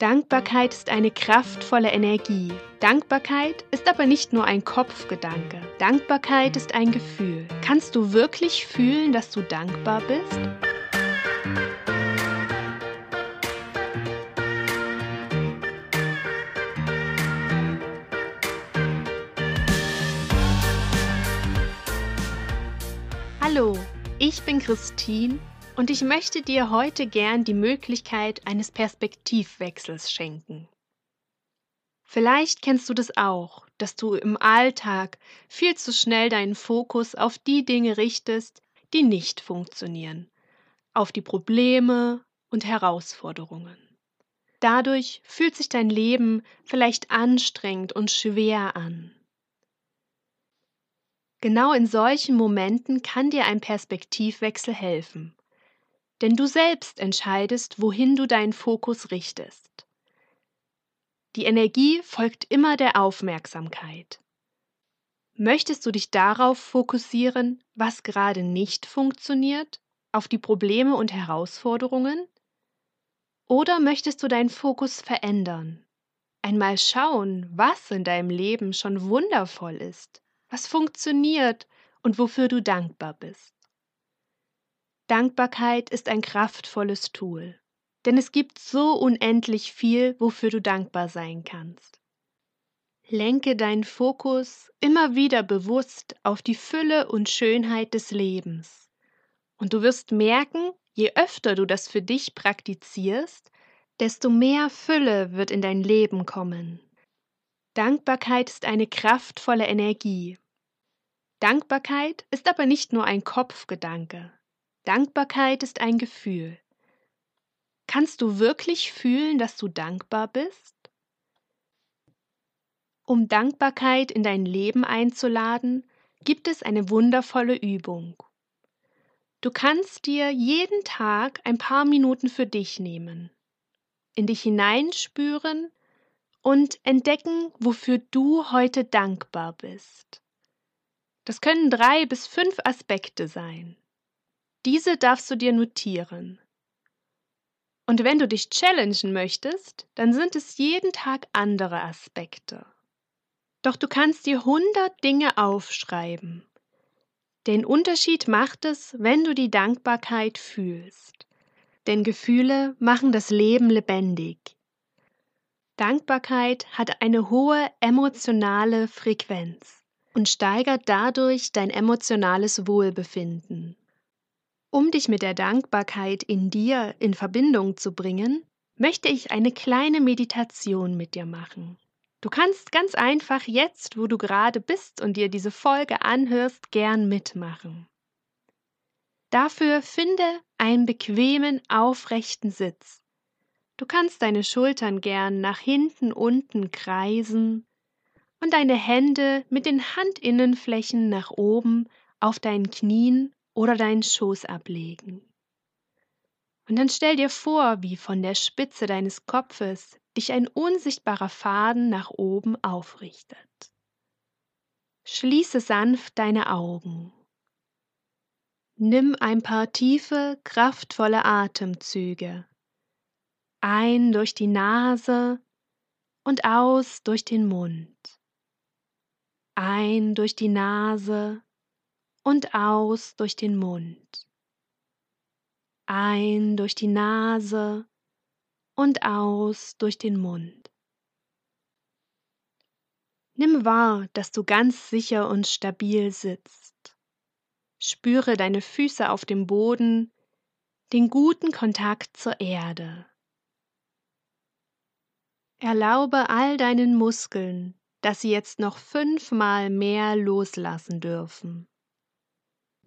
Dankbarkeit ist eine kraftvolle Energie. Dankbarkeit ist aber nicht nur ein Kopfgedanke. Dankbarkeit ist ein Gefühl. Kannst du wirklich fühlen, dass du dankbar bist? Hallo, ich bin Christine und ich möchte dir heute gern die Möglichkeit eines Perspektivwechsels schenken. Vielleicht kennst du das auch, dass du im Alltag viel zu schnell deinen Fokus auf die Dinge richtest, die nicht funktionieren, auf die Probleme und Herausforderungen. Dadurch fühlt sich dein Leben vielleicht anstrengend und schwer an. Genau in solchen Momenten kann dir ein Perspektivwechsel helfen denn du selbst entscheidest, wohin du deinen Fokus richtest. Die Energie folgt immer der Aufmerksamkeit. Möchtest du dich darauf fokussieren, was gerade nicht funktioniert, auf die Probleme und Herausforderungen? Oder möchtest du deinen Fokus verändern? Einmal schauen, was in deinem Leben schon wundervoll ist, was funktioniert und wofür du dankbar bist. Dankbarkeit ist ein kraftvolles Tool, denn es gibt so unendlich viel, wofür du dankbar sein kannst. Lenke deinen Fokus immer wieder bewusst auf die Fülle und Schönheit des Lebens. Und du wirst merken, je öfter du das für dich praktizierst, desto mehr Fülle wird in dein Leben kommen. Dankbarkeit ist eine kraftvolle Energie. Dankbarkeit ist aber nicht nur ein Kopfgedanke. Dankbarkeit ist ein Gefühl. Kannst du wirklich fühlen, dass du dankbar bist? Um Dankbarkeit in dein Leben einzuladen, gibt es eine wundervolle Übung. Du kannst dir jeden Tag ein paar Minuten für dich nehmen, in dich hineinspüren und entdecken, wofür du heute dankbar bist. Das können drei bis fünf Aspekte sein. Diese darfst du dir notieren. Und wenn du dich challengen möchtest, dann sind es jeden Tag andere Aspekte. Doch du kannst dir 100 Dinge aufschreiben. Den Unterschied macht es, wenn du die Dankbarkeit fühlst. Denn Gefühle machen das Leben lebendig. Dankbarkeit hat eine hohe emotionale Frequenz und steigert dadurch dein emotionales Wohlbefinden. Um dich mit der Dankbarkeit in dir in Verbindung zu bringen, möchte ich eine kleine Meditation mit dir machen. Du kannst ganz einfach jetzt, wo du gerade bist und dir diese Folge anhörst, gern mitmachen. Dafür finde einen bequemen, aufrechten Sitz. Du kannst deine Schultern gern nach hinten unten kreisen und deine Hände mit den Handinnenflächen nach oben auf deinen Knien oder deinen Schoß ablegen. Und dann stell dir vor, wie von der Spitze deines Kopfes dich ein unsichtbarer Faden nach oben aufrichtet. Schließe sanft deine Augen. Nimm ein paar tiefe, kraftvolle Atemzüge. Ein durch die Nase und aus durch den Mund. Ein durch die Nase und aus durch den Mund. Ein durch die Nase und aus durch den Mund. Nimm wahr, dass du ganz sicher und stabil sitzt. Spüre deine Füße auf dem Boden, den guten Kontakt zur Erde. Erlaube all deinen Muskeln, dass sie jetzt noch fünfmal mehr loslassen dürfen.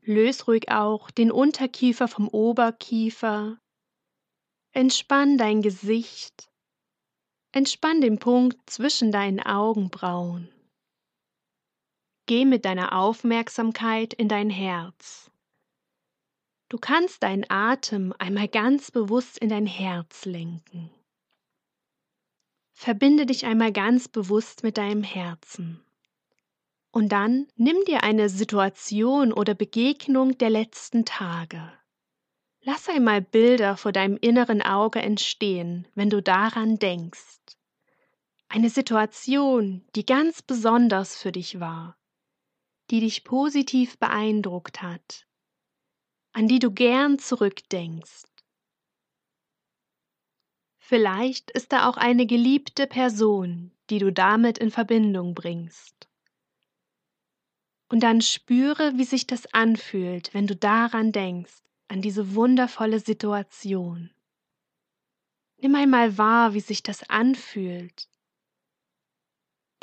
Löse ruhig auch den Unterkiefer vom Oberkiefer. Entspann dein Gesicht. Entspann den Punkt zwischen deinen Augenbrauen. Geh mit deiner Aufmerksamkeit in dein Herz. Du kannst deinen Atem einmal ganz bewusst in dein Herz lenken. Verbinde dich einmal ganz bewusst mit deinem Herzen. Und dann nimm dir eine Situation oder Begegnung der letzten Tage. Lass einmal Bilder vor deinem inneren Auge entstehen, wenn du daran denkst. Eine Situation, die ganz besonders für dich war, die dich positiv beeindruckt hat, an die du gern zurückdenkst. Vielleicht ist da auch eine geliebte Person, die du damit in Verbindung bringst. Und dann spüre, wie sich das anfühlt, wenn du daran denkst an diese wundervolle Situation. Nimm einmal wahr, wie sich das anfühlt.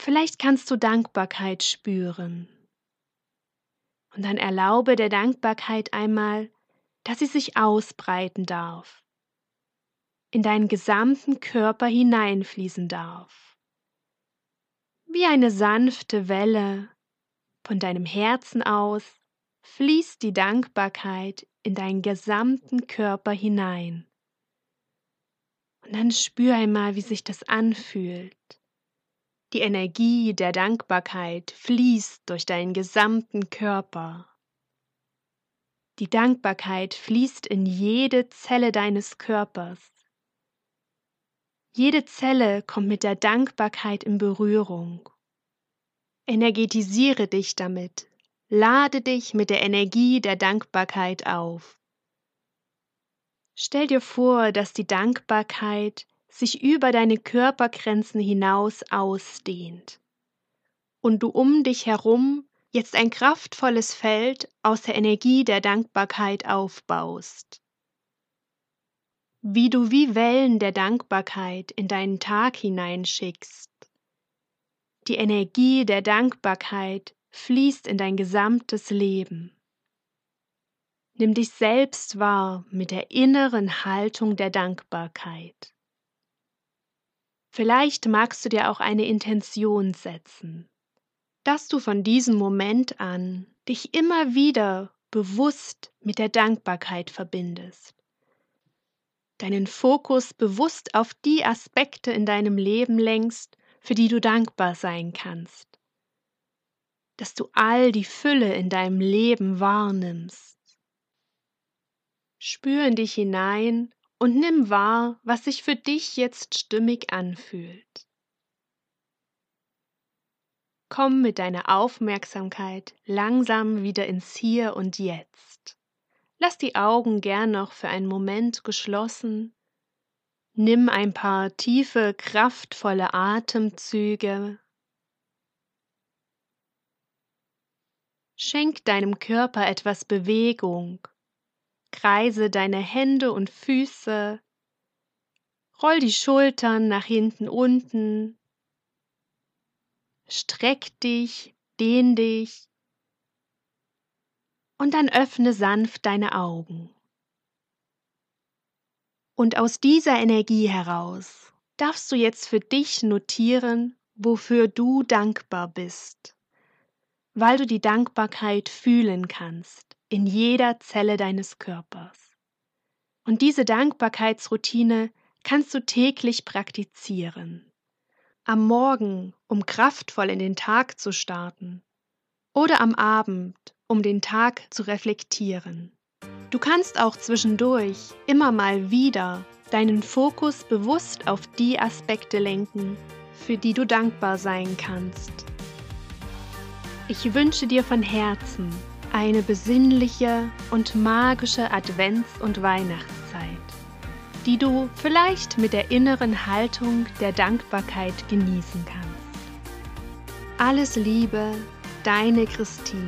Vielleicht kannst du Dankbarkeit spüren. Und dann erlaube der Dankbarkeit einmal, dass sie sich ausbreiten darf, in deinen gesamten Körper hineinfließen darf. Wie eine sanfte Welle von deinem Herzen aus fließt die Dankbarkeit in deinen gesamten Körper hinein. Und dann spür einmal, wie sich das anfühlt. Die Energie der Dankbarkeit fließt durch deinen gesamten Körper. Die Dankbarkeit fließt in jede Zelle deines Körpers. Jede Zelle kommt mit der Dankbarkeit in Berührung. Energetisiere dich damit, Lade dich mit der Energie der Dankbarkeit auf. Stell dir vor, dass die Dankbarkeit sich über deine Körpergrenzen hinaus ausdehnt und du um dich herum jetzt ein kraftvolles Feld aus der Energie der Dankbarkeit aufbaust. Wie du wie Wellen der Dankbarkeit in deinen Tag hineinschickst. Die Energie der Dankbarkeit fließt in dein gesamtes Leben. Nimm dich selbst wahr mit der inneren Haltung der Dankbarkeit. Vielleicht magst du dir auch eine Intention setzen, dass du von diesem Moment an dich immer wieder bewusst mit der Dankbarkeit verbindest. Deinen Fokus bewusst auf die Aspekte in deinem Leben lenkst, für die du dankbar sein kannst dass du all die Fülle in deinem Leben wahrnimmst. Spür in dich hinein und nimm wahr, was sich für dich jetzt stimmig anfühlt. Komm mit deiner Aufmerksamkeit langsam wieder ins Hier und Jetzt. Lass die Augen gern noch für einen Moment geschlossen. Nimm ein paar tiefe, kraftvolle Atemzüge Schenk deinem Körper etwas Bewegung. Kreise deine Hände und Füße. Roll die Schultern nach hinten unten. Streck dich, dehn dich. Und dann öffne sanft deine Augen. Und aus dieser Energie heraus darfst du jetzt für dich notieren, wofür du dankbar bist weil du die Dankbarkeit fühlen kannst in jeder Zelle deines Körpers. Und diese Dankbarkeitsroutine kannst du täglich praktizieren. Am Morgen, um kraftvoll in den Tag zu starten. Oder am Abend, um den Tag zu reflektieren. Du kannst auch zwischendurch immer mal wieder deinen Fokus bewusst auf die Aspekte lenken, für die du dankbar sein kannst. Ich wünsche dir von Herzen eine besinnliche und magische Advents- und Weihnachtszeit, die du vielleicht mit der inneren Haltung der Dankbarkeit genießen kannst. Alles Liebe, deine Christine.